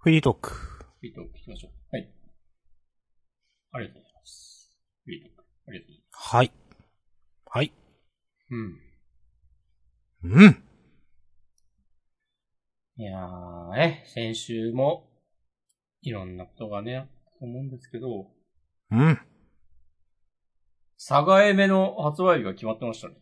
フリートーク。フリートーク聞きましょう。はい。ありがとうございます。フリートーク。ありがとうございます。はい。はい。うん。うん。いやー、ね、先週も、いろんなことがね、あったと思うんですけど、うん。サガエメの発売日が決まってましたね。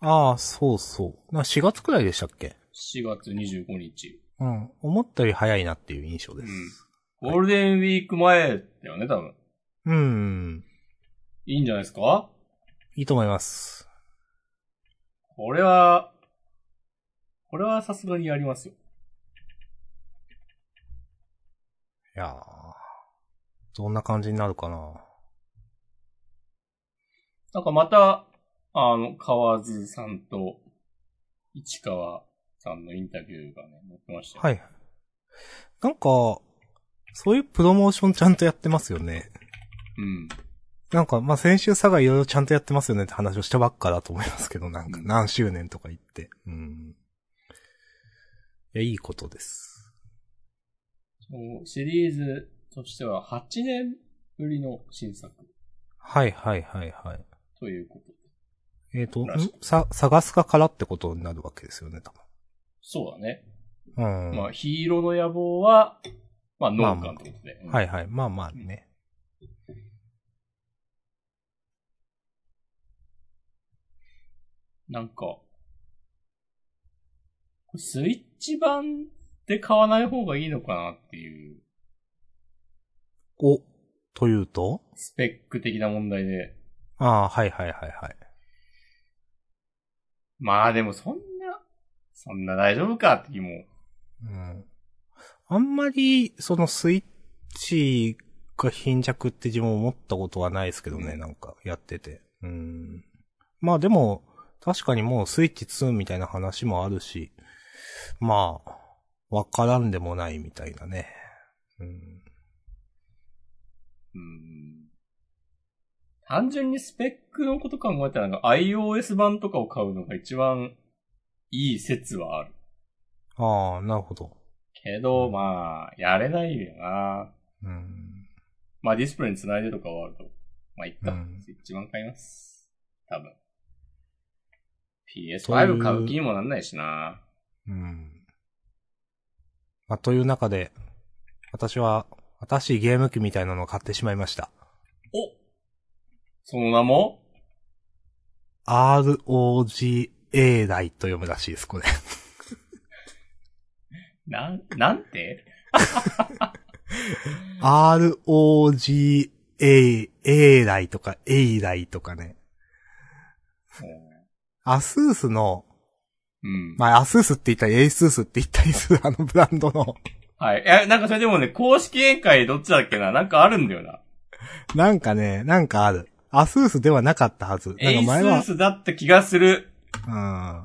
ああ、そうそう。な4月くらいでしたっけ？4月25日。うん。思ったより早いなっていう印象うんです。。ゴールデンウィーク前だよね、多分。うん。いいんじゃないですか？いいと思います。これは、これはさすがにやりますよ。いやー。どんな感じになるかな。なんかまた、あの、河津さんと市川さんのインタビューがね、載ってましたよ。はい。なんか、そういうプロモーションちゃんとやってますよね。うん。なんか、まあ、先週佐賀いろいろちゃんとやってますよねって話をしたばっかだと思いますけど、なんかうん何周年とか言って。うん。いや、いいことです。そうシリーズとしては8年ぶりの新作はいはいはいはい。ということで。えっ、と、んらしいさ、探すかからってことになるわけですよね、多そうだね。分。うん。まあ、ヒーローの野望は、まあ、農家ってことで。はいはい。まあまあね。なんか、スイッチ版で買わない方がいいのかなっていう、お、というと？スペック的な問題で。ああ、はいはいはいはい。まあでもそんな、そんな大丈夫かって気も。うん。あんまり、そのスイッチが貧弱って自分思ったことはないですけどね、うんなんかやってて。うん。まあでも、確かにもうスイッチ2みたいな話もあるし、まあ、わからんでもないみたいなね。うん。うん単純にスペックのこと考えたら iOS 版とかを買うのが一番いい説はある。ああ、なるほど。けど、まあ、やれないよな。うん。まあディスプレイに繋いでとかはあると。まあいっか。うんスイッチ版買います。多分。という PS5 買う気にもなんないしな。うん。まあ、という中で、私は、新しいゲーム機みたいなのを買ってしまいました。おその名も？ROGA 台と読むらしいです、これ。なん、なんて？ ROG A、Ally とか Ally とかね。アスースの、うん。まあ、アスースって言ったり、エイスースって言ったりするあのブランドの、はい。え、なんかそれでもね、公式見解どっちだっけな？なんかあるんだよな。なんかね、なんかある。アスースではなかったはず。なんエイスー、スだった気がする。うん。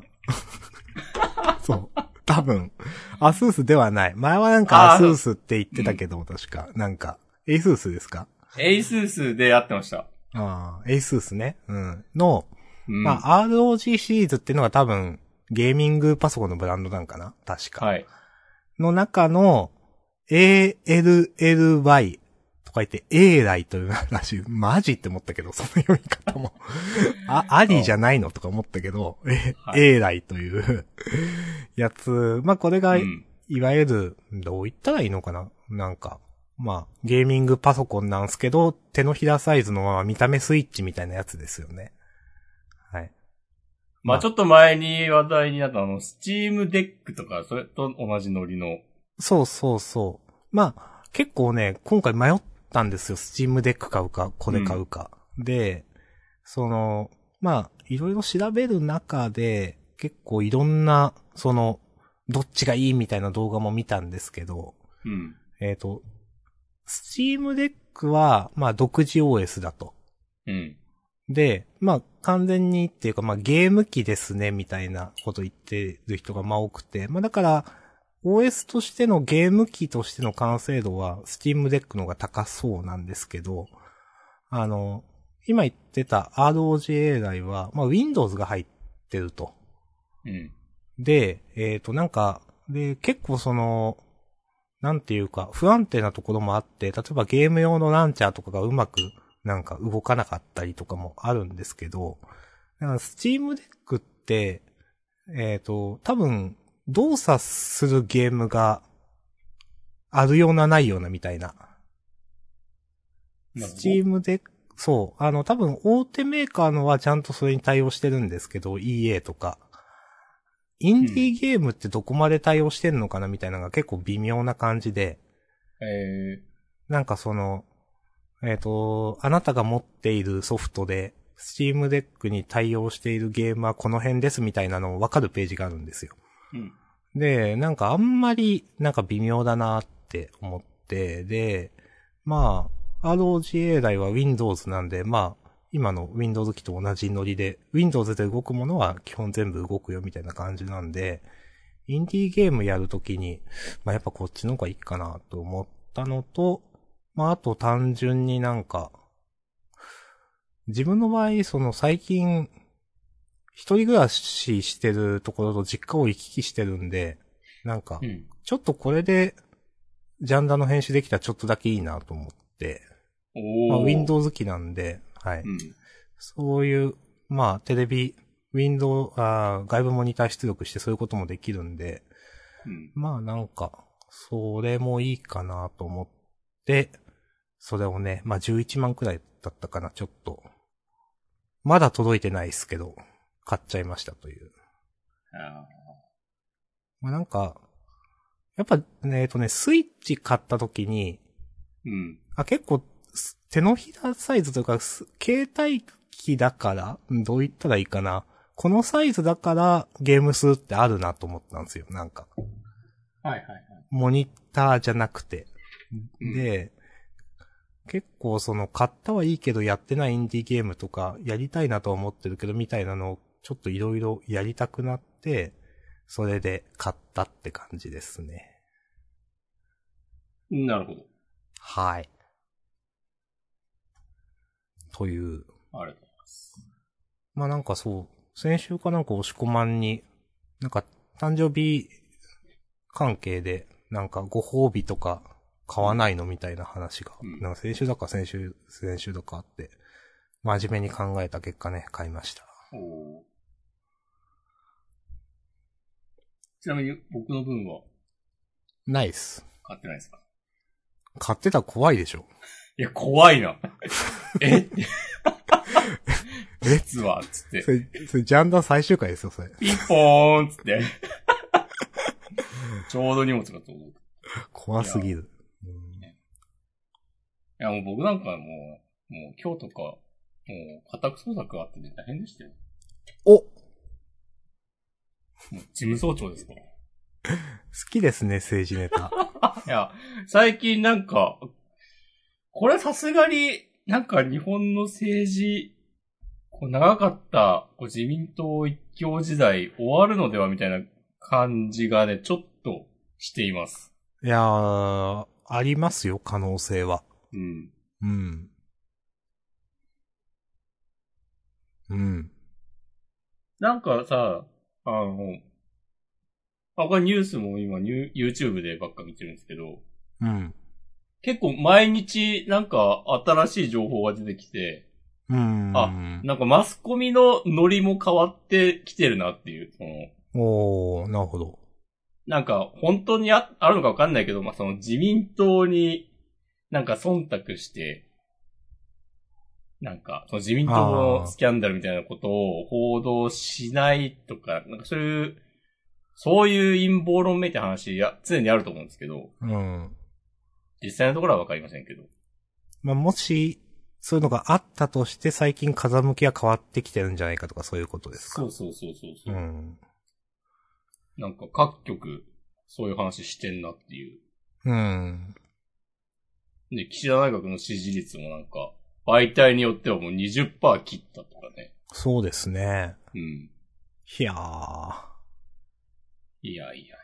そう。多分。アスースではない。前はなんかアスースって言ってたけど、確か。なんか、エイスースですか？エイスースでやってました。ああ、エイスースね。うん。の、うん。まあ、ROG シリーズっていうのが多分、ゲーミングパソコンのブランドなんかな？確か。はい。の中の、ALLY とか言って エーライというらしい。マジって思ったけど、その読み方も。あ、ありじゃないのとか思ったけど、えはい エーライというやつ。まあ、これが、うん。いわゆる、どう言ったらいいのかな？なんか、まあ、ゲーミングパソコンなんすけど、手のひらサイズのまま見た目スイッチみたいなやつですよね。はい。まあちょっと前に話題になったあの、スチームデックとか、それと同じノリの。そうそうそう。まあ、結構ね、今回迷ったんですよ。スチームデック買うか、これ買うか。で、その、まあ、いろいろ調べる中で、結構いろんな、その、どっちがいいみたいな動画も見たんですけど、うん。えっ、と、スチームデックは、まあ、独自 OS だと。うん。で、まあ、完全にっていうか、まあ、ゲーム機ですね、みたいなこと言ってる人がまあ多くて、まあ、だから、OS としてのゲーム機としての完成度は、Steam Deck の方が高そうなんですけど、あの、今言ってた ROGA 台は、まあ、Windows が入ってると。うん。で、えっ、と、なんか、で、結構その、なんていうか、不安定なところもあって、例えばゲーム用のランチャーとかがうまくなんか動かなかったりとかもあるんですけど、だからスチームデックって、えっ、と、多分、動作するゲームがあるようなないようなみたいな。スチームデック、そう、あの、多分大手メーカーのはちゃんとそれに対応してるんですけど、EA とか。インディーゲームってどこまで対応してんのかなみたいなのが結構微妙な感じで、えなんかその、えっ、と、あなたが持っているソフトで、スチームデックに対応しているゲームはこの辺ですみたいなのをわかるページがあるんですよ。で、なんかあんまりなんか微妙だなって思って、で、まあ、ROGA 来は Windows なんで、まあ、今の Windows 機と同じノリで、Windows で動くものは基本全部動くよみたいな感じなんで、インディーゲームやるときに、まあやっぱこっちの方がいいかなと思ったのと、まああと単純になんか、自分の場合、その最近、一人暮らししてるところと実家を行き来してるんで、なんかう、ん。ちょっとこれで、ジャンダの編集できたらちょっとだけいいなと思って、まあ、おー。Windows 機なんで、はい。うん。そういう、まあ、テレビ、Windows、あー外部モニター出力してそういうこともできるんで、うん。まあなんか、それもいいかなと思って、それをね、まあ11万くらいだったかな、ちょっと。まだ届いてないですけど、買っちゃいましたという。あまあなんか、やっぱ、ね、えっとね、スイッチ買った時に、ーうん。あ、結構、す手のひらサイズというか、す携帯機だから、うんどう言ったらいいかな。このサイズだからゲーム数ってあるなと思ったんですよ、なんか。はいはいはい。モニターじゃなくて。うんで、結構その買ったはいいけどやってないインディーゲームとかやりたいなとは思ってるけどみたいなのをちょっといろいろやりたくなって、それで買ったって感じですね。なるほど。はい。という。ありがとうございます。まあなんかそう、先週かなんか押し込まんに、なんか誕生日関係で、なんかご褒美とか買わないのみたいな話が、うんなんか先週だか先週、先週だかあって、真面目に考えた結果ね、買いました。おーちなみに僕の分は？ナイス。買ってないですか？買ってたら怖いでしょ。いや、怖いな。え？え？実は、つってそ。れ、それジャンダー最終回ですよ、それ。ピンポーンつって。ちょうど荷物が届く。い怖すぎる。うんや、もう僕なんかもう、もう今日とか、もう家宅捜索があってね、大変でしたよ。お好もう事務総長ですから。きですね、政治ネタ。いや、最近なんか、これさすがに、なんか日本の政治、こう長かったこう自民党一強時代終わるのではみたいな感じがね、ちょっとしています。いやー、ありますよ、可能性は。うん。うん。うん。なんかさ、あの、あ、これニュースも今ニュ YouTube でばっか見てるんですけど、うん。結構毎日なんか新しい情報が出てきて、うん。あなんかマスコミのノリも変わってきてるなっていう、その、おー、なるほど。なんか本当にああるのかわかんないけど、まあ、その自民党になんか忖度して、なんか、その自民党のスキャンダルみたいなことを報道しないとか、なんかそういう、そういう陰謀論めいた話や、常にあると思うんですけど、うん。実際のところはわかりませんけど。まあ、もし、そういうのがあったとして最近風向きが変わってきてるんじゃないかとかそういうことですかそうそうそうそうそうう、ん。なんか各局、そういう話してんなっていう。うん。で、岸田内閣の支持率もなんか、媒体によってはもう20%切ったとかね。そうですね。うん。いやー。いやいやいや。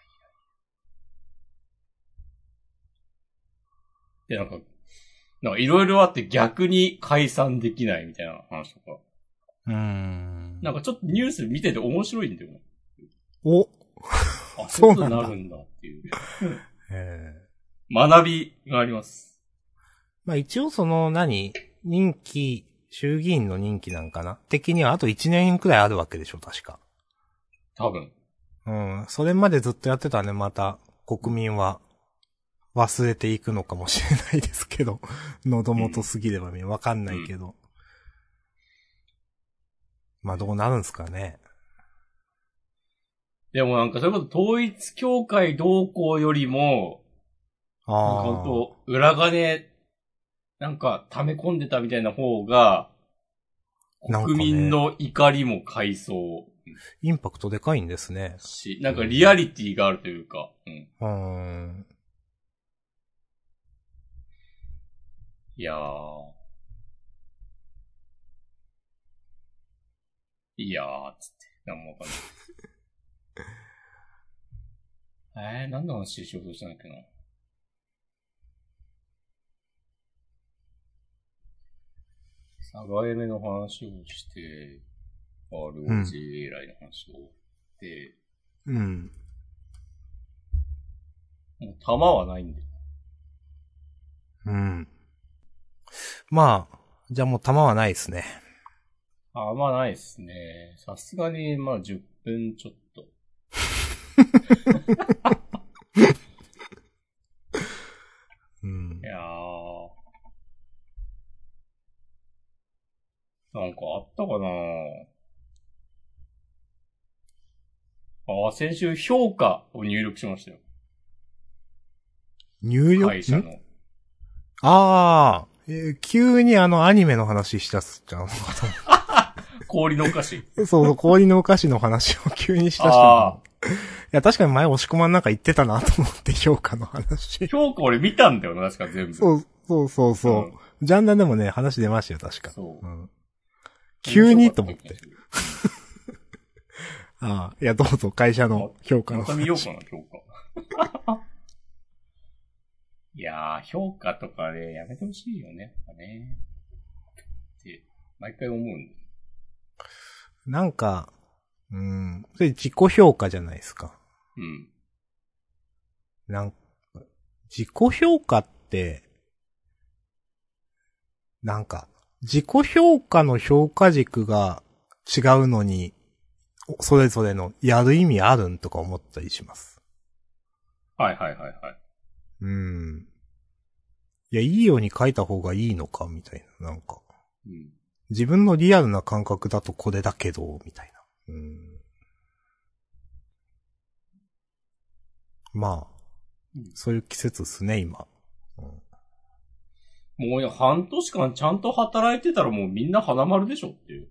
で、なんか、なんかいろいろあって逆に解散できないみたいな話とか。うん。なんかちょっとニュース見てて面白いんだよね。おあ、そ そううなるんだっていう。え学びがあります。まあ一応その何、任期、衆議院の任期なんかな？的にはあと1年くらいあるわけでしょ、確か。多分。うん。それまでずっとやってたらね、また国民は忘れていくのかもしれないですけど、喉元すぎればね、わかんないけど。まあどうなるんすかね。でもなんか、それこそ統一協会同行よりも、あ本当裏金、なんか溜め込んでたみたいな方が、国民の怒りも買いそうあ、インパクトでかいんですね。し、なんかリアリティがあるというか、うん。うーん。いやー。いやー、つって。なんもわかんない。えー、何の話しようとしたんだっけな。サガエメの話をして、ROG 以来の話を。で、うん。もう弾はないんで。うん。まあ、じゃあもう弾はないですね。あ、まあないっすね。さすがに、まあ10分ちょっと。うんい。やー。なんかあったかなあ、先週評価を入力しましたよ。入力？ん会社の。ああ、えー急にあのアニメの話したっすじゃん。氷のお菓子。そうそう、氷のお菓子の話を急にしだしたあの。いや、確かに前押し込まんなんか言ってたなと思って評価の話。評価俺見たんだよな、確か全部。そう、そうそうそう。うんジャンダンでもね、話出ましたよ、確か。そううん、急にと思って。ああ、いや、どうぞ、会社の評価のまた見ようかな、評価。いやー、評価とかね、やめてほしいよね、やっぱね。って、毎回思うんだ。なんか、うん、それ自己評価じゃないですか。うん。なんか、自己評価って、なんか、自己評価の評価軸が違うのに、おそれぞれのやる意味あるんとか思ったりします。はいはいはいはい。うん。いや、いいように書いた方がいいのか、みたいな、なんか。うん。自分のリアルな感覚だとこれだけど、みたいな。うん。まあうん、そういう季節っすね、今。うんもうね、半年間ちゃんと働いてたらもうみんな花丸でしょっていう。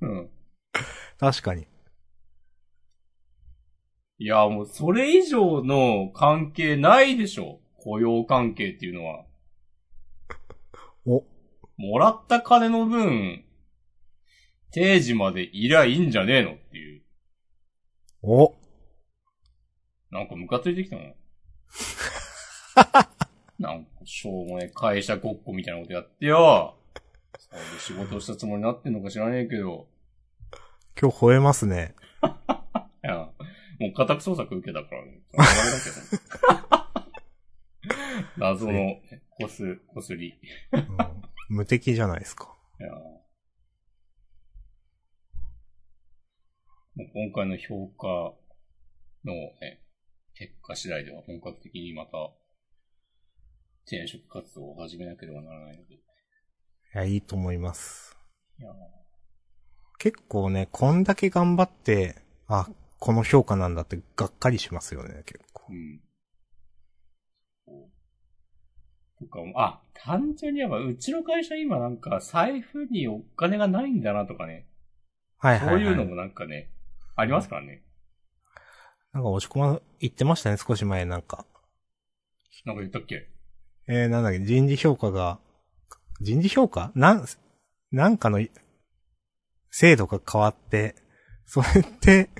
うん。確かに。いや、もうそれ以上の関係ないでしょ。雇用関係っていうのは。お、もらった金の分、定時までいりゃいいんじゃねえのっていう。お、なんかムカついてきたの。なんかしょうもねえ会社ごっこみたいなことやってよ。仕事をしたつもりになってんのか知らねえけど。今日吠えますね。いや、もう家宅捜索受けたからね。だけど。謎の、ね、こす、こすり。うん、無敵じゃないですか。いやもう今回の評価の、ね、結果次第では本格的にまた転職活動を始めなければならないので。いいや、いいと思います。や結構ね、こんだけ頑張って、あ、この評価なんだってがっかりしますよね、結構う。ん。とかも、あ、単純にやっぱうちの会社今なんか財布にお金がないんだなとかね。はいはい、はい。そういうのもなんかね、ありますからね。なんか押し込ま、言ってましたね、少し前なんか。なんか言ったっけ？えー、なんだっけ、人事評価が、人事評価？なん、なんかの、制度が変わって、それって、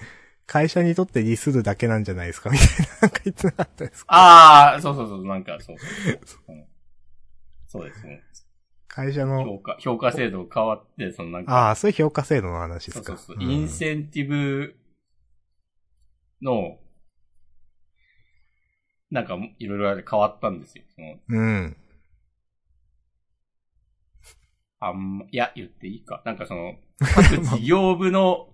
会社にとって利するだけなんじゃないですか？みたいな、なんか言ってなかったですか？ああ、そうそうそう、なんか、そう。そう。うんそうですね。会社の、評価、評価制度変わって、そのなんか、ああ、そういう評価制度の話ですか？そうそうそう、ん。インセンティブの、なんかいろいろあれ変わったんですよ。そのうん。あんま、いや、言っていいか。なんかその、各事業部の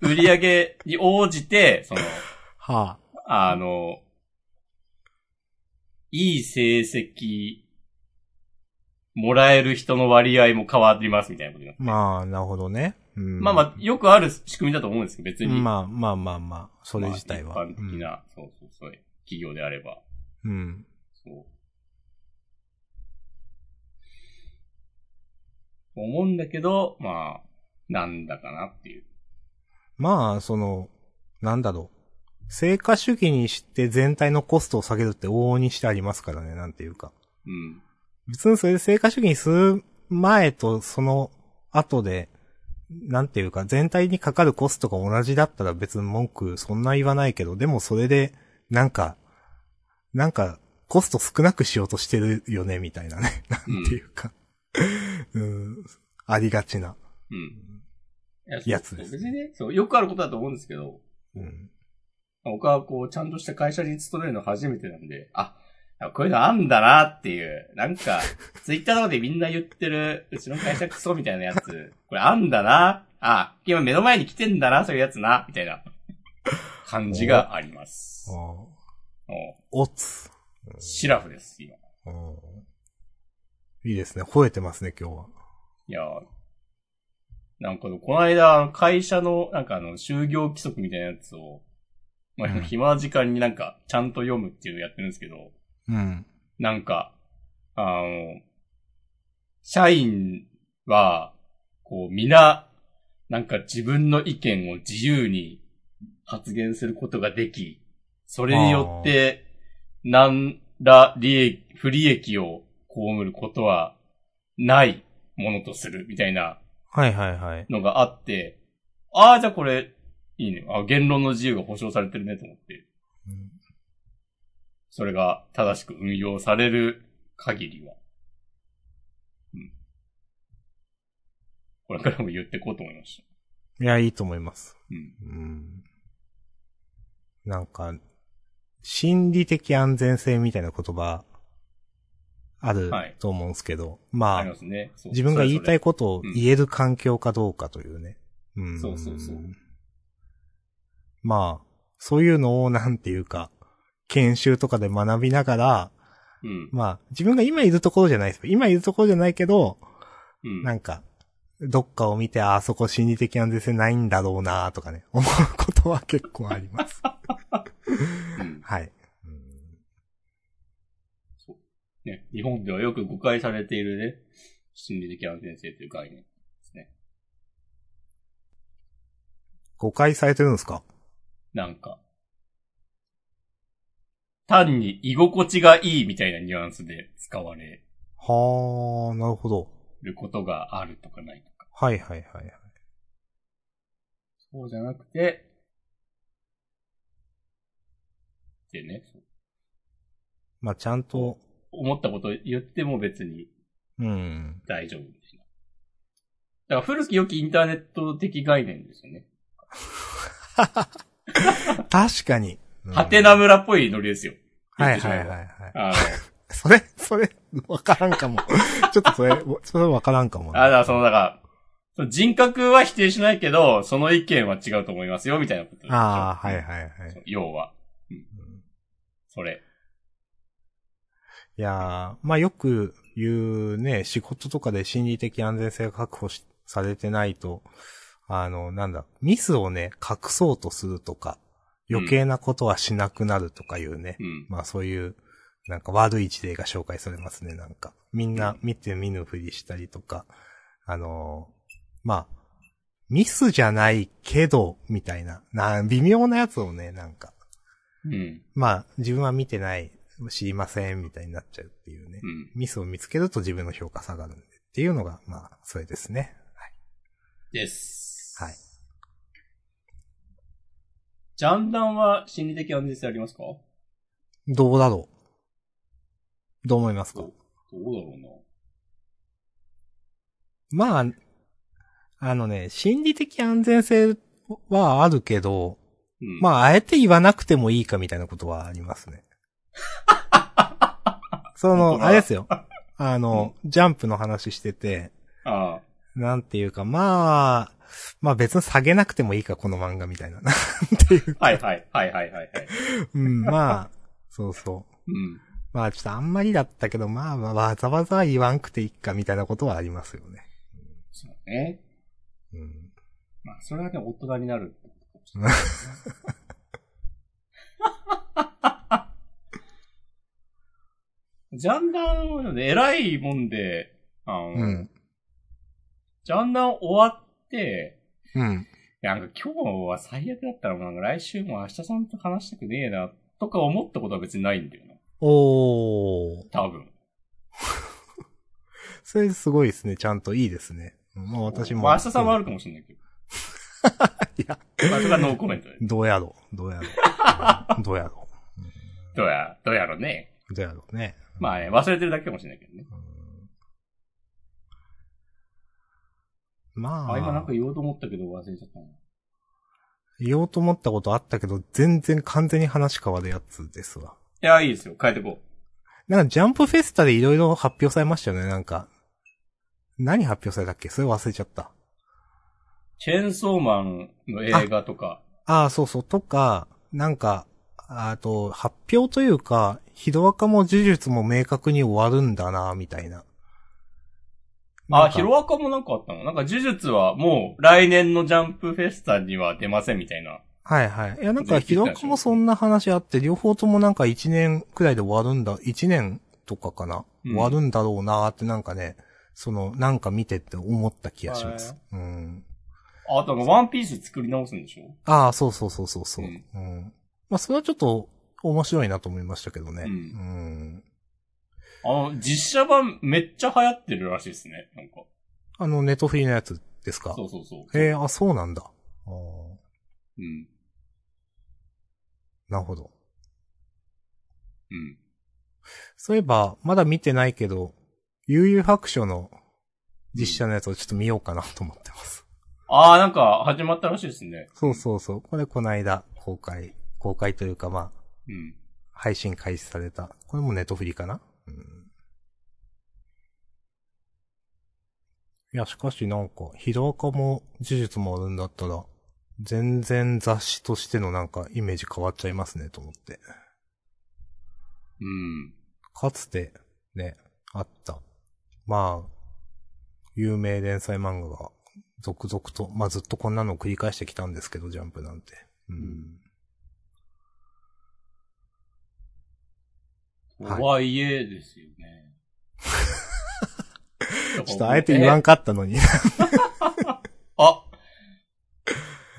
売り上げに応じて、その、はあの、いい成績、もらえる人の割合も変わりますみたいなことになってあ。まあ、なるほどね。うん。まあまあ、よくある仕組みだと思うんですけど、別に。まあまあまあまあ、それ自体は。まあ一般的な、そうそうそう、企業であれば。うん。そう。思うんだけど、まあ、なんだかなっていう。まあ、その、なんだろう。成果主義にして全体のコストを下げるって往々にしてありますからね、なんていうか。うん。別にそれで成果主義にする前とその後で、なんていうか、全体にかかるコストが同じだったら別に文句そんな言わないけど、でもそれで、なんか、なんか、コスト少なくしようとしてるよね、みたいなね。なんていうか。うん、ありがちな。うん。いややつですそう別にね、そう、よくあることだと思うんですけど、うん。僕はこう、ちゃんとした会社に勤めるの初めてなんで、あ、こういうのあんだなっていう、なんか、ツイッターとかでみんな言ってる、うちの会社クソみたいなやつ、これあんだな、あ、今目の前に来てんだな、そういうやつな、みたいな感じがあります。あおおつ。シラフです、今。うんいいですね。吠えてますね、今日は。いやーなんか、この間、会社の、なんかあの、就業規則みたいなやつを、まあ、うん暇な時間になんか、ちゃんと読むっていうのをやってるんですけど、うん。なんか、あの、社員は、こう、皆、なんか自分の意見を自由に発言することができ、それによって、何ら利益、不利益を被ることはないものとする、みたいなはいはいはい。のがあって、ああ、じゃあこれ、いいね。あ言論の自由が保障されてるねと思って、うんそれが正しく運用される限りは。うん。これからも言っていこうと思いましいや、いいと思います。た。うん。うん。なんか、心理的安全性みたいな言葉、あるはいと思うんですけど、まあありま、すね。自分が言いたいこことを言える環境かどうかというね。うん。そうそうそうまあ、そういうのをなんていうか、研修とかで学びながら、とうん。まあ、自分が今いるところじゃないです。今いるところじゃないけど、うん。なんか、どっかを見て、ああそこ心理的安全性ないんだろうなとかね、思うことは結構あります。うんはい。ね、日本ではよく誤解されているね、心理的安全性という概念ですね。誤解されてるんですか？なんか、単に居心地がいいみたいなニュアンスで使われはあ、なるほど。ることがあるとかないとか。はいはいはいはい。そうじゃなくて、でね、そうまあちゃんと、思ったこと言っても別にうん。大丈夫みたいな。だから古き良きインターネット的概念ですよね。確かに。ハテナ村っぽいノリですよ。はいはいはいはい。あの、それ、それ、わからんかも。ちょっとそれ、それわからんかもな。あ、だからその、だから、人格は否定しないけど、その意見は違うと思いますよ、みたいなことああ、はいはいはい。要は。うん。それ。いやー、まあよく言うね、仕事とかで心理的安全性が確保しされてないと、あの、なんだ、ミスをね、隠そうとするとか、余計なことはしなくなるとかいうね、うん。まあそういう、なんか悪い事例が紹介されますね、なんか。みんな見て見ぬふりしたりとか、あのーまあ、ミスじゃないけど、みたいな、な、微妙なやつをね、なんか、うん。まあ、自分は見てない、知りません、みたいになっちゃうっていうね。うん。ミスを見つけると自分の評価下がるんで。っていうのが、まあ、それですね。です。はい。ジャンダンは心理的安全性ありますか？どどうだろうどう思いますか？うだろうな。まあ、あのね、心理的安全性はあるけど、うん。まあ、あえて言わなくてもいいかみたいなことはありますね。その、あれですよ。あの、ジャンプの話してて、ああ。なんていうか、まあ、まあ別に下げなくてもいいか、この漫画みたいな。っていう。はいはい、はいはいはいはい。うん、まあ、そうそう。うん。まあちょっとあんまりだったけど、まあまあわざわざ言わんくていいかみたいなことはありますよね。そうね。うん。まあ、それはね、大人になるっ ジャンダンはね、偉いもんで、あの、うん。ジャンダン終わって、うん。なんか今日は最悪だったら、なんか来週も明日さんと話したくねえな、とか思ったことは別にないんだよな。おー。多分。それすごいですね。ちゃんといいですね。うんまあ私も。まあ明日さんはあるかもしれないけど。いや、まあ、それはノーコメントで。どうやろう。どうやろう。どうやろどうや、どうやろうね。う。どうやろうね。まあね、忘れてるだけかもしれないけどね。まあ、あ、今なんか言おうと思ったけど忘れちゃったな。言おうと思ったことあったけど、全然完全に話変わるやつですわ。いや、いいですよ。変えてこう。なんかジャンプフェスタでいろいろ発表されましたよね、なんか。何発表されたっけ？それ忘れちゃった。チェーンソーマンの映画とか。ああ、そうそう、とか、なんか、あと、発表というか、ヒドアカも呪術も明確に終わるんだな、みたいな。あ、ヒロアカもなんかあったの？なんか呪術はもう来年のジャンプフェスタには出ませんみたいな。はいはい。いや、なんか、ヒドアカもそんな話あって、両方ともなんか1年くらいで終わるんだ、1年とかかな、うん終わるんだろうなってなんかね、その、なんか見てて思った気がします。うん。ああとワンピース作り直すんでしょ？ああ、そうそうそうそうそう。ううんん。まあ、それはちょっと面白いなと思いましたけどね。うんうん。あの、実写版めっちゃ流行ってるらしいですね。なんか。あの、ネットフリーのやつですか？そうそうそう。へえ、あ、そうなんだ。あーうん。なるほど。うん。そういえば、まだ見てないけど、悠々白書の実写のやつをちょっと見ようかなと思ってます。ああ、なんか始まったらしいですね。そうそうそう。これこの間公開、公開というかまあ、うん。配信開始された。これもネットフリかな？うん。いや、しかしなんか、ヒロアカも呪術もあるんだったら、全然雑誌としてのなんかイメージ変わっちゃいますねと思って。うん。かつて、ね、あった。まあ、有名連載漫画が続々と、まあずっとこんなのを繰り返してきたんですけど、ジャンプなんて。うん。はいとはいえですよね。ちょっとあえて言わんかったのに。あ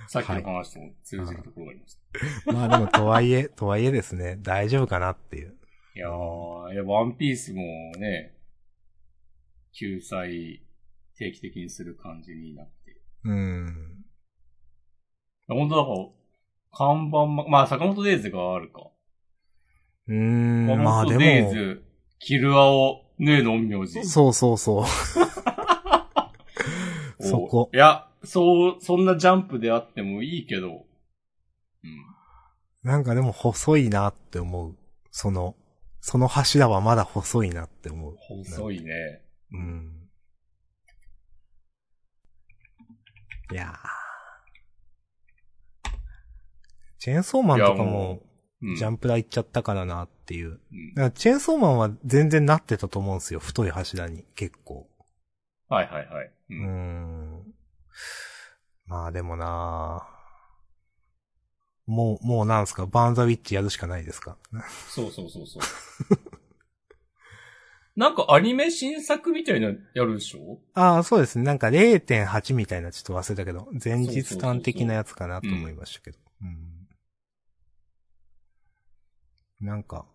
さっきの話とも通じるところがあります。まあでも、とはいえ、とはいえですね、大丈夫かなっていう。いやー、いや、ワンピースもね、救済定期的にする感じになって。うん。本当だから、看板ま、まあ、坂本デイズがあるか。うーん、坂まあで本デイも、ズ、キルアオ、ヌーの陰陽師。そうそうそう。そこいや、そう、そんなジャンプであってもいいけど、うん。なんかでも細いなって思う。その、その柱はまだ細いなって思う。細いね。うん。いやーチェーンソーマンとかも。ジャンプ台行っちゃったからなっていう。うんだからチェーンソーマンは全然なってたと思うんですよ。太い柱に、結構。はいはいはい。うん。ん。まあでもなもう、もうなんすか？バーンザウィッチやるしかないですか？そうそうそうそう。なんかアニメ新作みたいなのやるでしょ？ああ、そうですね。なんか0.8みたいなちょっと忘れたけど、前日短的なやつかなと思いましたけど。うん。なんか、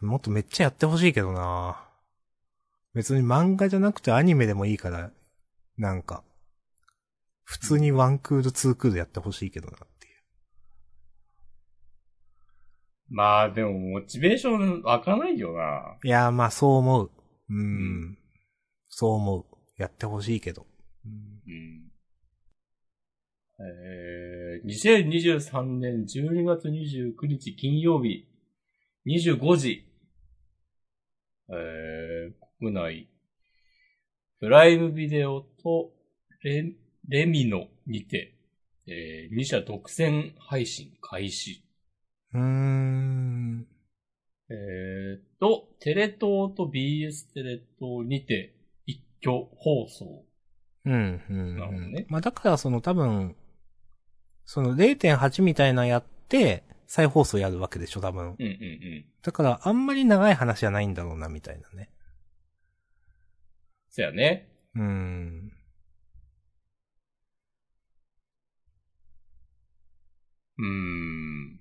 もっとめっちゃやってほしいけどな別に漫画じゃなくてアニメでもいいから、なんか、普通にワンクール、ツークールやってほしいけどなっていう。まあでもモチベーション湧かないよな。いやー、まあそう思う。うん。うんそう思う。やってほしいけど。うんうん。えー、2023年12月29日金曜日、25時。えー、国内、プライムビデオとレ、レミノにて、えー、2社独占配信開始。うーん。えーと、テレ東と BS テレ東にて一挙放送。うん、うん。なるほどねまあだからその多分、その0.8みたいなやって、再放送やるわけでしょ、多分。うんうんうん。だからあんまり長い話じゃないんだろうな、みたいなね。そやね。うーん。うーん。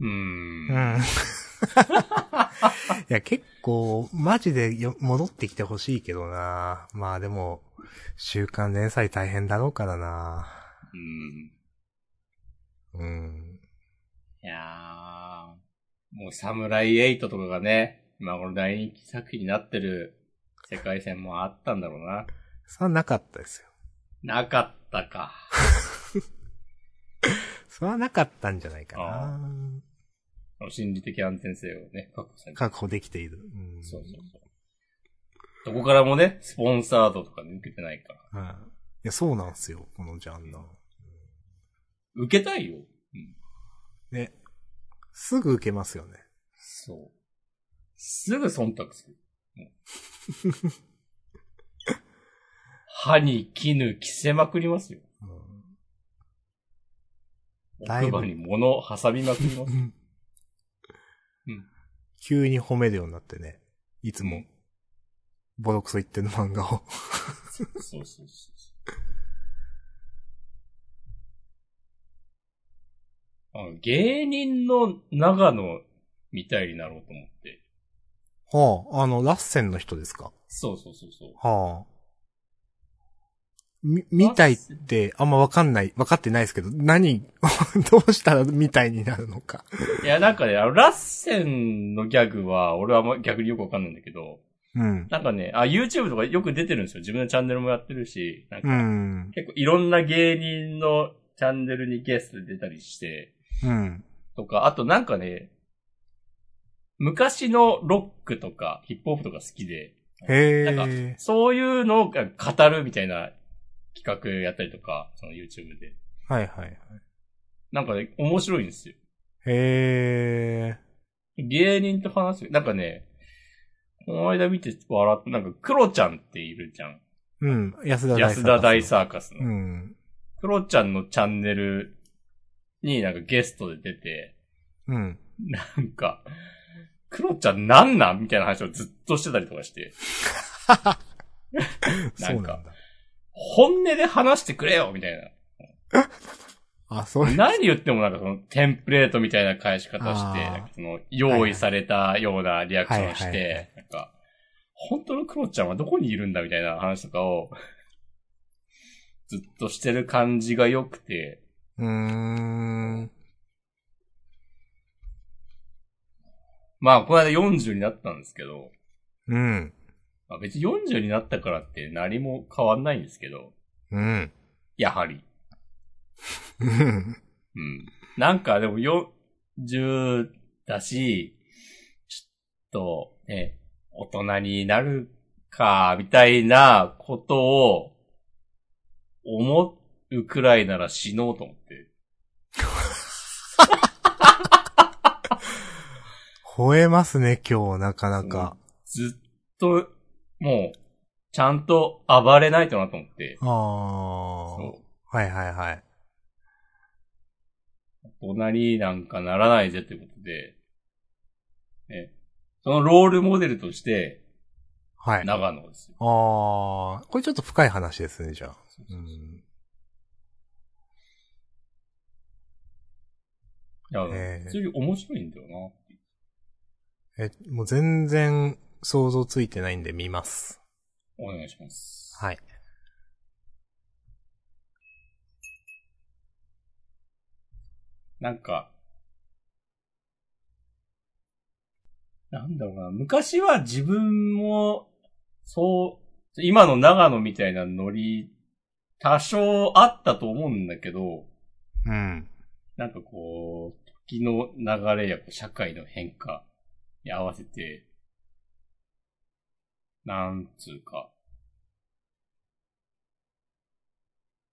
うーん。うん。いや、結構、マジでよ戻ってきてほしいけどな。まあでも、週刊連載大変だろうからな。うん。うん。いやー、もうサムライエイトとかがね、今頃大人気作品になってる世界線もあったんだろうな。それはなかったですよ。なかったか。それはなかったんじゃないかあな。心理的安全性をね、確保されてる確保できている。うん。そうそうそう。どこからもね、スポンサードとか抜けてないから。はい。いや、そうなんですよ、このジャンル。受けたいよ。うん。ね。すぐ受けますよね。そう。すぐ忖度する。うん 歯に絹着せまくりますよ。だいぶ奥歯に物挟みまくります。急に褒めるようになってね。いつも、ボロクソ言ってる漫画を。そうそうそうそう。あの芸人の長野みたいになろうと思って。はあ、あの、ラッセンの人ですか？そうそうそうそう。はあ。み、みたいってあんまわかんない、わかってないですけど、何、どうしたらみたいになるのか。いや、なんかね、あの、ラッセンのギャグは、俺は逆によくわかんないんだけど、うん。なんかね、あ、YouTube とかよく出てるんですよ。自分のチャンネルもやってるし、なんうか、ん。結構いろんな芸人のチャンネルにゲストで出たりして、うん。とか、あとなんかね、昔のロックとかヒップホップとか好きで、へなんえ。そういうのを語るみたいな企画やったりとか、その YouTube で。はいはいはい。なんかね、面白いんですよ。へえ。芸人と話す。なんかね、この間見て笑って、なんか、クロちゃんっているじゃん。うん。安田大安田大ササーカスの。ーカスうん。クロちゃんのチャンネルになんかゲストで出て、うん。なんか、クロちゃんなんなん？みたいな話をずっとしてたりとかして、そうなんだ。本音で話してくれよみたいあ、そな。れ。何言ってもなんかそのテンプレートみたいな返し方して、あーなんかその用意されたようなリアクションをしはいはいはいはて、なんか、本当のクロちゃんはどこにいるんだみたいな話とかを、ずっとしてる感じが良くて、うーん。まあ、この間40になったんですけど、うん。まあ、別に40になったからって何も変わんないんですけど、うん。やはり。うん。うん。なんかでも40だし、ちょっとね、大人になるか、みたいなことを思うくらいなら死のうと思って。吠えますね、今日、なかなか。ずっと、もう、ちゃんと暴れないとなと思って。ああ。はいはいはい。大人になんかならないぜということで、ね、そのロールモデルとして、はい。あ長野ですよ。あー。これちょっと深い話ですね、じゃあ。うん。いや、ええ普通に面白いんだよな。え、もう全然想像ついてないんで見ます。お願いします。はい。なんか、なんだろうな。昔は自分も、そう今の長野みたいなノリ、多少あったと思うんだけど、うん。なんかこう、時の流れや社会の変化に合わせて、なんつうか。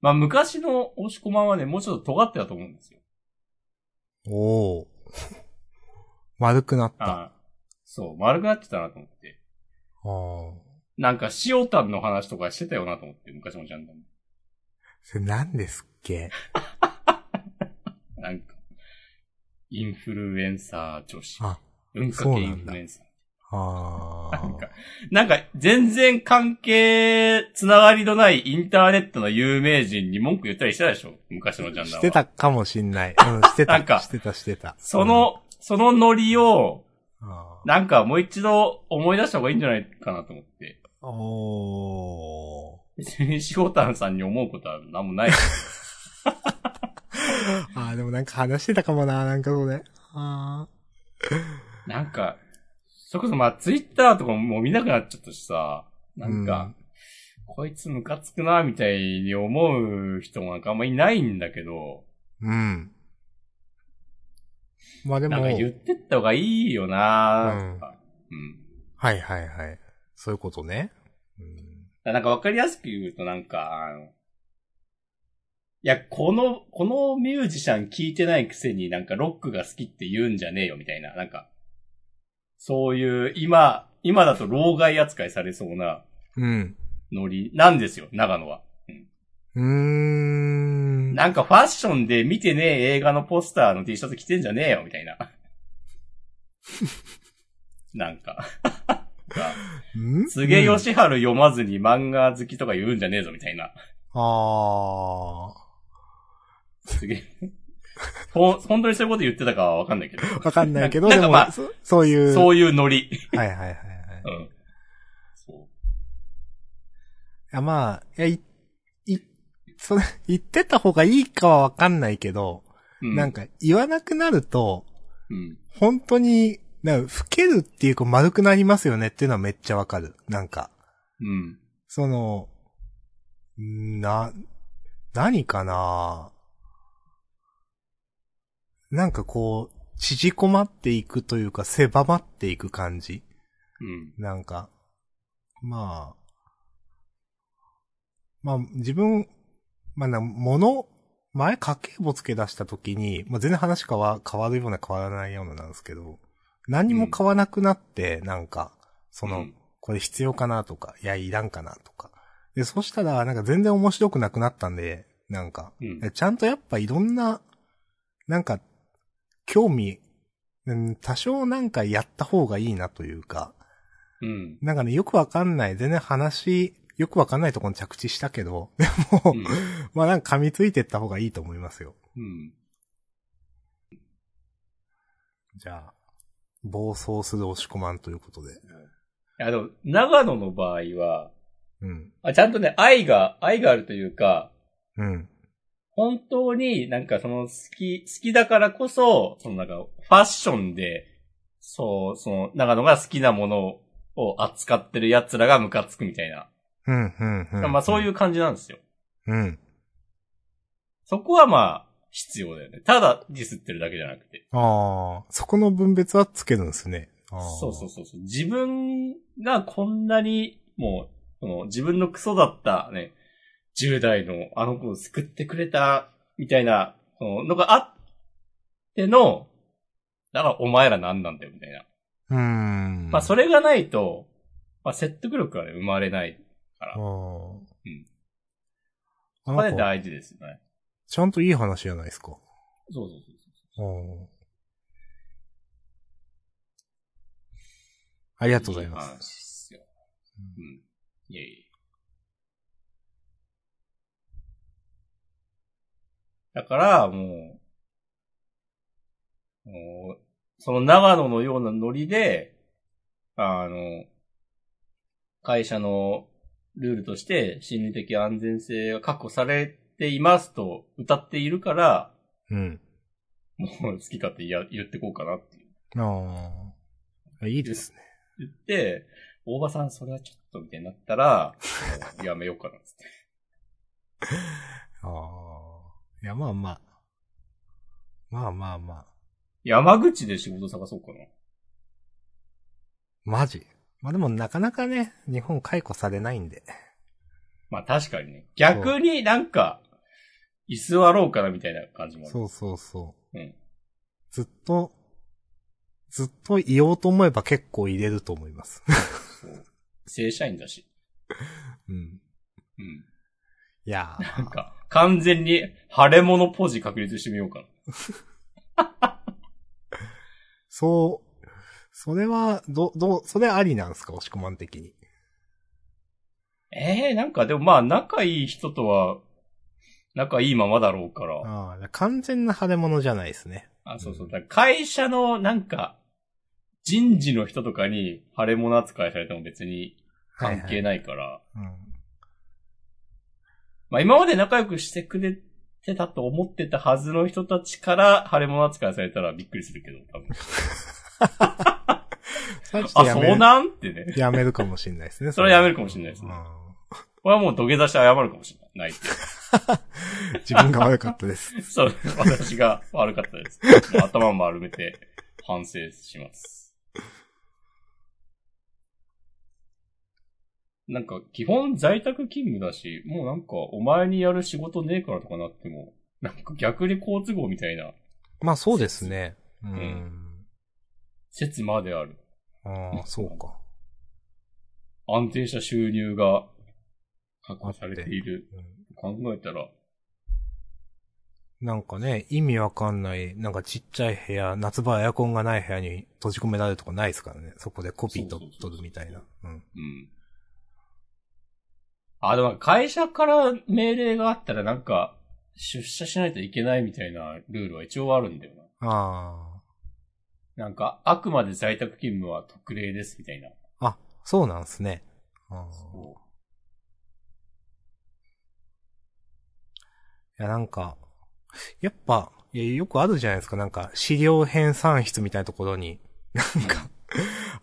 まあ昔の押し込まんはね、もうちょっと尖ってたと思うんですよ。おお。丸くなった。あああそう、丸くなってたなと思って。あ。なんか、塩タンの話とかしてたよなと思って、昔のジャンダン。それ何ですっけ？なんか、インフルエンサー女子。あ、文化系インフルエンサー。ああ。なんか、なんか、全然関係、つながりのないインターネットの有名人に文句言ったりしたでしょ？昔のジャンダンは。してたかもしんない。うん、してた。なんかしてた、してた。その、そのノリを、なんかもう一度思い出した方がいいんじゃないかなと思って。ーおー。別に塩タンさんに思うことは何もない。あー、でもなんか話してたかもな、なんかそれ。あなんか、それこそまあツイッターとかもう見なくなっちゃったしさ、なんか、こいつムカつくな、みたいに思う人もなんかあんまいないんだけど、ーうん。まあでも、なんか言ってった方がいいよなとか。うん。はいはいはい。そういうことね。うん、なんかわかりやすく言うとなんか、あの、いや、この、このミュージシャン聞いてないくせになんかロックが好きって言うんじゃねえよみたいな、なんか、そういう、今、今だと老害扱いされそうなうん。ノリなんですよ、長野は。うーん。なんかファッションで見てねえ映画のポスターの T シャツ着てんじゃねえよ、みたいな。なんか。んすげえよ吉春読まずに漫画好きとか言うんじゃねえぞ、みたいな。あすげえ。ほん、本当にそういうこと言ってたかはわかんないけど。ー。わかんないけど、なんかまあそそういう。そういうノリ。はいはいはいはい。うん。そいや、まあ、いや、い、い、それ、言ってた方がいいかはわかんないけど、う。うなん、か言わなくなると、うん。本当に、なんか、老けるっていうか丸くなりますよねっていうのはめっちゃわかる。なんか、うん。その、んな、何かななんかこう、縮こまっていくというか、狭まっていく感じ。うん。なんか、まあ、まあ自分、まあな、もの、前家計簿付け出した時に、まあ全然話変わ、変わるような変わらないようななんですけど、何も買わなくなって、なんか、その、うんこれ必要かなとか、いや、いらんかなとか。で、そしたら、なんか全然面白くなくなったんで、なんか、うん。ちゃんとやっぱいろんな、なんか、興味、うん多少なんかやった方がいいなというか、うん。なんかね、よくわかんない。全然話、よくわかんないところに着地したけど、でも、うんまあなんか噛みついてった方がいいと思いますよ。うん。じゃあ、暴走する押し込まんということで。いや、でも、長野の場合は、うん。あちゃんとね、愛が、愛があるというか、うん。本当になんかその好き、好きだからこそ、そのなんかファッションで、そう、その長野が好きなものを扱ってる奴らがムカつくみたいな。うん、うん、うん。まあそういう感じなんですよ。うん。そこはまあ必要だよね。ただディスってるだけじゃなくて。ああ、そこの分別はつけるんですね。そうそうそうそう。自分がこんなにもう、その自分のクソだったね、10代のあの子を救ってくれたみたいなそののがあっての、だからお前ら何なんだよみたいな。うーん。まあそれがないと、まあ説得力はね、生まれないから。うん。あこれなんか大事ですよね。ちゃんといい話じゃないですか。そうそうそうあーありがとうございまいい話っす。すよ。うん。いえいえ。だから、もう、もう、その長野のようなノリで、あの、会社のルールとして心理的安全性が確保されていますと歌っているから、うん。もう好き勝手言や言ってこうかなってああ。いいですね。言って、大場さんそれはちょっとみたいになったら、やめようかなっつって。ああ。いや、まあまあ。まあまあまあ。山口で仕事探そうかな。マジ？まあでもなかなかね、日本解雇されないんで。まあ確かにね。逆になんか、居座ろうかなみたいな感じもある。そうそうそう。うん。ずっと、ずっといようと思えば結構入れると思います。そう。正社員だし。うん。うん。いやーなんか、完全に腫れ物ポジ確立してみようかな。そう、それは、ど、どう、それありなんですか？押し込まん的に。ええなんかでもまあ仲いい人とは、仲いいままだろうから。ああ、完全な腫れ物じゃないですね。あ、そうそう。会社のなんか、人事の人とかに腫れ物扱いされても別に関係ないから。うん。まあ今まで仲良くしてくれてたと思ってたはずの人たちから腫れ物扱いされたらびっくりするけど、多分。あ、そうなんってね。やめるかもしれないですね。それはやめるかもしれないですねうんこれはもう土下座して謝るかもしれない。自分が悪かったです。そう、私が悪かったです。頭丸めて反省します。なんか、基本在宅勤務だし、もうなんか、お前にやる仕事ねえからとかなっても、なんか逆に好都合みたいなまあそうですね。うん。ん説まである。ああ、そうか。安定した収入が確保されている。うん考えたら、なんかね、意味わかんない、なんかちっちゃい部屋、夏場エアコンがない部屋に閉じ込められるとかないですからね。そこでコピー取るみたいな。うん。うん。あ、でも会社から命令があったらなんか、出社しないといけないみたいなルールは一応あるんだよあな。なんか、あくまで在宅勤務は特例ですみたいな。あ。あ、そうなんすね。あーいや、なんか、やっぱ、いや、よくあるじゃないですか。なんか、資料編纂室みたいなところに、なんか、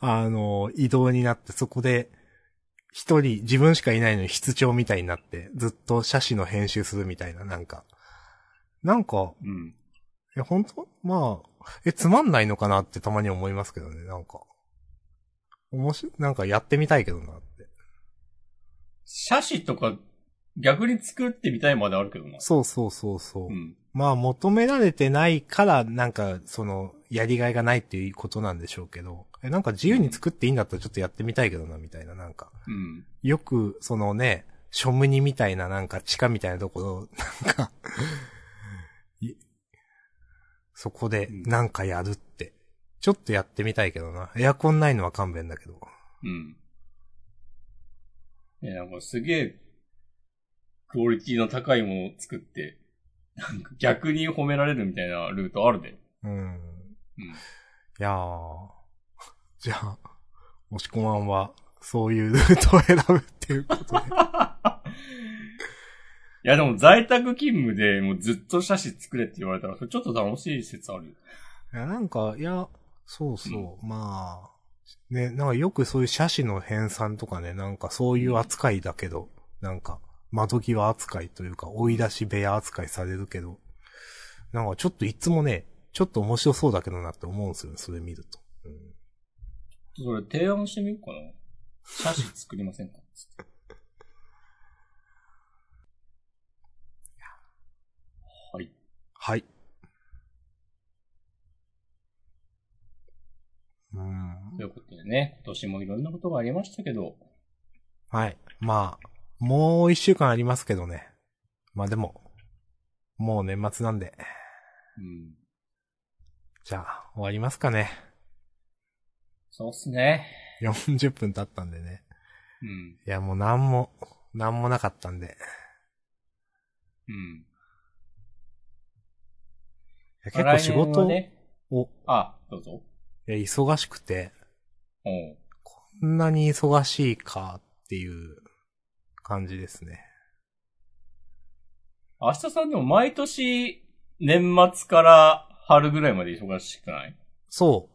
あの、移動になって、そこで、一人、自分しかいないのに室長みたいになって、ずっと写真の編集するみたいな、なんか。なんか、うん。え、本当？まあ、え、つまんないのかなってたまに思いますけどね、なんか。面白い、なんかやってみたいけどなって。写真とか逆に作ってみたいまであるけどな。そうそうそうそう。うん。まあ求められてないから、なんか、その、やりがいがないっていうことなんでしょうけど、え、なんか自由に作っていいんだったらちょっとやってみたいけどな、みたいな、なんか。うん。よく、そのね、ショムニみたいな、なんか地下みたいなところ、なんか、いそこでうんなんかやるって。ちょっとやってみたいけどな。エアコンないのは勘弁だけど。うん。え、なんかすげえ、クオリティの高いものを作って、なんか逆に褒められるみたいなルートあるで。うん。うん。いやー。じゃあ、押し込まんは、そういうル ートを選ぶっていうことで。いやでも在宅勤務でもうずっと写真作れって言われたら、それちょっと楽しい説あるよ。いや、なんか、いや、そうそう、まあ、ね、なんかよくそういう写真の編纂とかね、なんかそういう扱いだけど、なんか、窓際扱いというか、追い出し部屋扱いされるけど、なんかちょっといつもね、ちょっと面白そうだけどなって思うんですよね、それ見ると。うんそれ提案してみようかな。写真作りませんか？はい。はい。うん。ということでね、今年もいろんなことがありましたけど、はい。まあ、もう一週間ありますけどね。まあでも、もう年末なんで、うん。じゃあ、終わりますかね。そうっすね。40分経ったんでね。うん。いや、もうなんも、なんもなかったんで。うん。いや結構仕事ね、を、あ、どうぞ。いや忙しくて、おうこんなに忙しいかっていう感じですね。明日さんでも毎年、年末から春ぐらいまで忙しくない？そ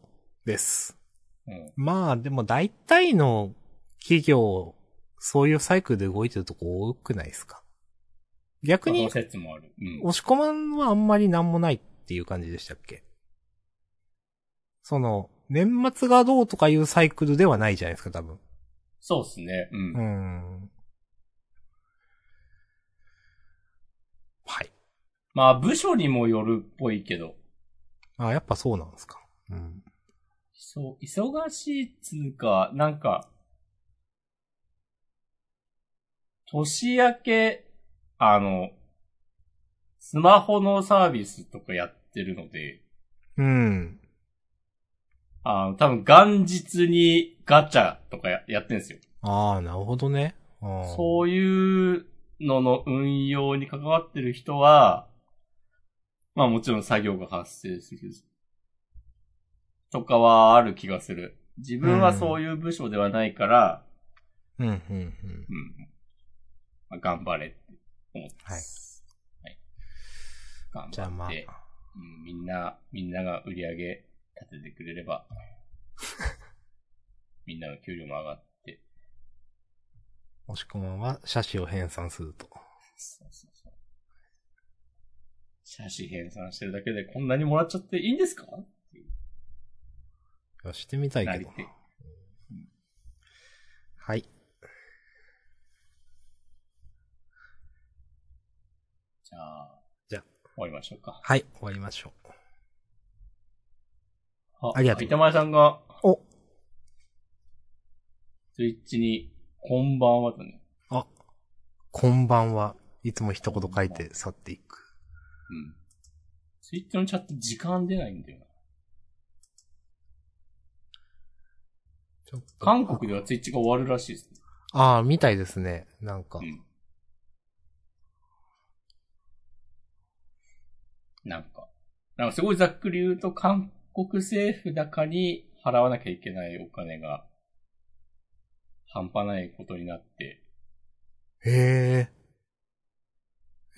うです。うん。まあ、でも大体の企業、そういうサイクルで動いてるとこ多くないですか？逆に。押し込まんはあんまりなんもないっていう感じでしたっけ？その、年末がどうとかいうサイクルではないじゃないですか、多分。そうですね。うん。うん。はい。まあ、部署にもよるっぽいけど、あ、やっぱそうなんですか。うん。そう、忙しいっつうか、なんか、年明け、あの、スマホのサービスとかやってるので、うん。あの、多分元日にガチャとかややってんですよ。ああ、なるほどね。そういうのの運用に関わってる人は、まあもちろん作業が発生する。とかはある気がする。自分はそういう部署ではないから、うん、うん、うん。うん。まあ、頑張れって思ってます。はい。頑張って、じゃあまあ、うん、みんな、みんなが売り上げ立ててくれれば、みんなの給料も上がって、押し込まんは写真を編纂すると。そうそう。写真編纂してるだけでこんなにもらっちゃっていいんですか？してみたいけどな。。はい。じゃあ、じゃあ終わりましょうか。はい、終わりましょう。あありがとう板前さんが、お、ツイッチに、こんばんはとね。あ、こんばんは。いつも一言書いて去っていく。うん。ツイッチのチャット時間出ないんだよな。ちょっと韓国ではツイッチが終わるらしいですね。ああ、みたいですね。なんかう。ん。なんか、なんかすごいざっくり言うと、韓国政府高に払わなきゃいけないお金が、半端ないことになって、へえ。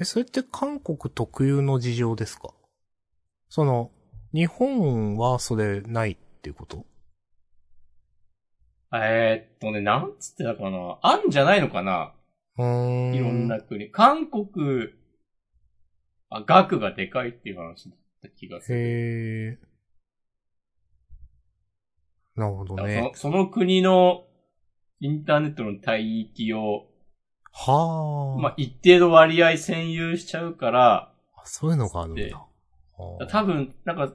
え、それって韓国特有の事情ですか？その、日本はそれないっていうこと？えーっとね、なんつってたかな？あんじゃないのかな？うーん。いろんな国。韓国、あ、額がでかいっていう話だった気がする。へえ。なるほどだからそねの。その国のインターネットの帯域を、はあ。まあ、一定の割合占有しちゃうから、あそういうのがあるんでだ。あー多分、なんか、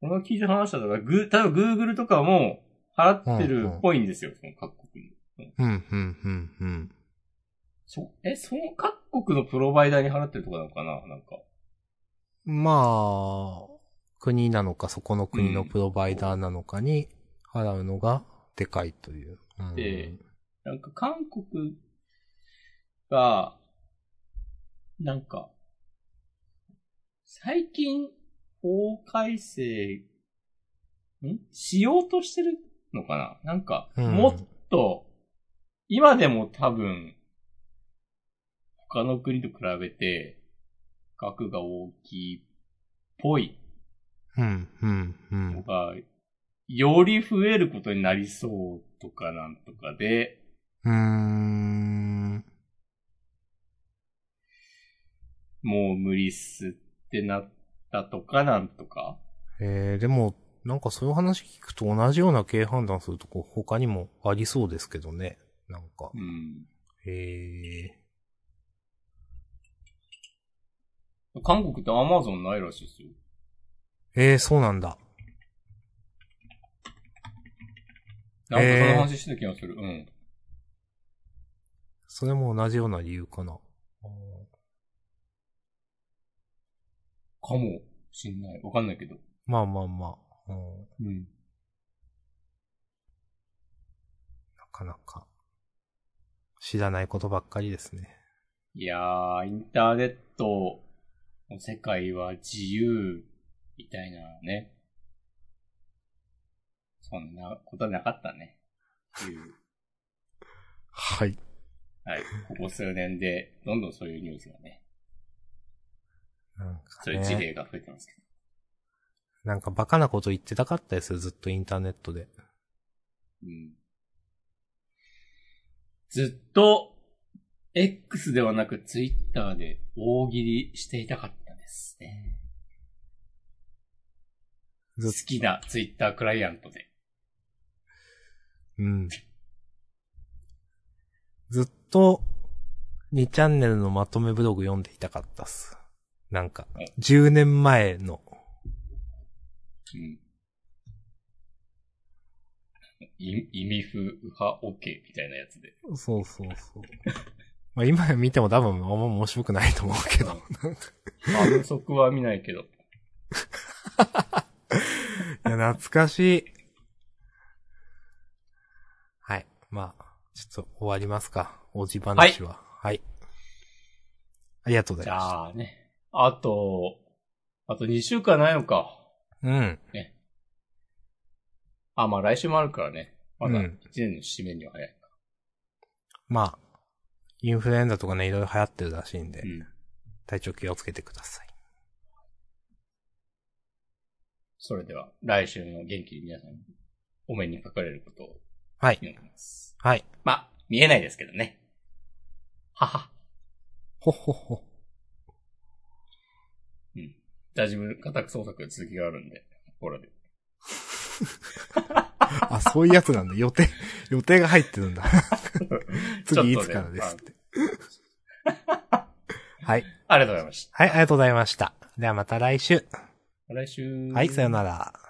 この聞いて話したのが、グー、多分 Google とかも払ってるっぽいんですよ、その各国に。うん、うん、うん、うん。そ、え、その各国のプロバイダーに払ってるとかなのかななんか。まあ、国なのか、そこの国のプロバイダーなのかに払うのがでかいという。うんでなんか韓国が、なんか、最近法改正、ん？しようとしてるのかな？なんか、うん。もっと、今でも多分、他の国と比べて、額が大きいっぽい。うん、うん、うん。のが、より増えることになりそうとかなんとかで、うーもう無理っすってなったとかなんとか。えー、でも、なんかそういう話聞くと同じような経営判断するとこ他にもありそうですけどね。なんかう。ん。へえ韓国ってアマゾンないらしいですよ。えー、そうなんだ。なんかその話してた気がする。うん。それも同じような理由かな。かもしんない。わかんないけど。まあまあまあ。うんうん。なかなか。知らないことばっかりですね。いやー、インターネットの世界は自由みたいなね。そんなことはなかったね。っていう。はい。はい。ここ数年で、どんどんそういうニュースがね、なんかそういう事ね。例が増えてますけど。なんかバカなこと言ってたかったですよ、ずっとインターネットで。うん。ずっと、X ではなく Twitter で大喜利していたかったですね。ず好きな Twitter クライアントで。うん。ずっと、2チャンネルのまとめブログ読んでいたかったっす。なんかうん、10年前の、うん。い意味不右派 OK みたいなやつで。そうそうそう。まあ今見ても多分あんま面白くないと思うけど。反則は見ないけど。いや、懐かしい。はい。まあ、ちょっと終わりますか。おじ話は。はい。ありがとうごじざいました。ゃあね。あと、あと2週間ないのか。うん。あ、まあ来週もあるからね。まだうん1年の締めには早いか。まあ、インフルエンザとかね、いろいろ流行ってるらしいんで、うん。体調気をつけてください。それでは、来週の元気に皆さん、お目にかかれることをはい。祈ります。はい。まあ、見えないですけどね。はは。ほっほっほ。うん。大丈夫、家宅捜索の続きがあるんで、これで。あ、そういうやつなんだ。予定、予定が入ってるんだ。次いつからですって。はい。ありがとうございました。はい、ありがとうございました。ではまた来週。来週。はい、さよなら。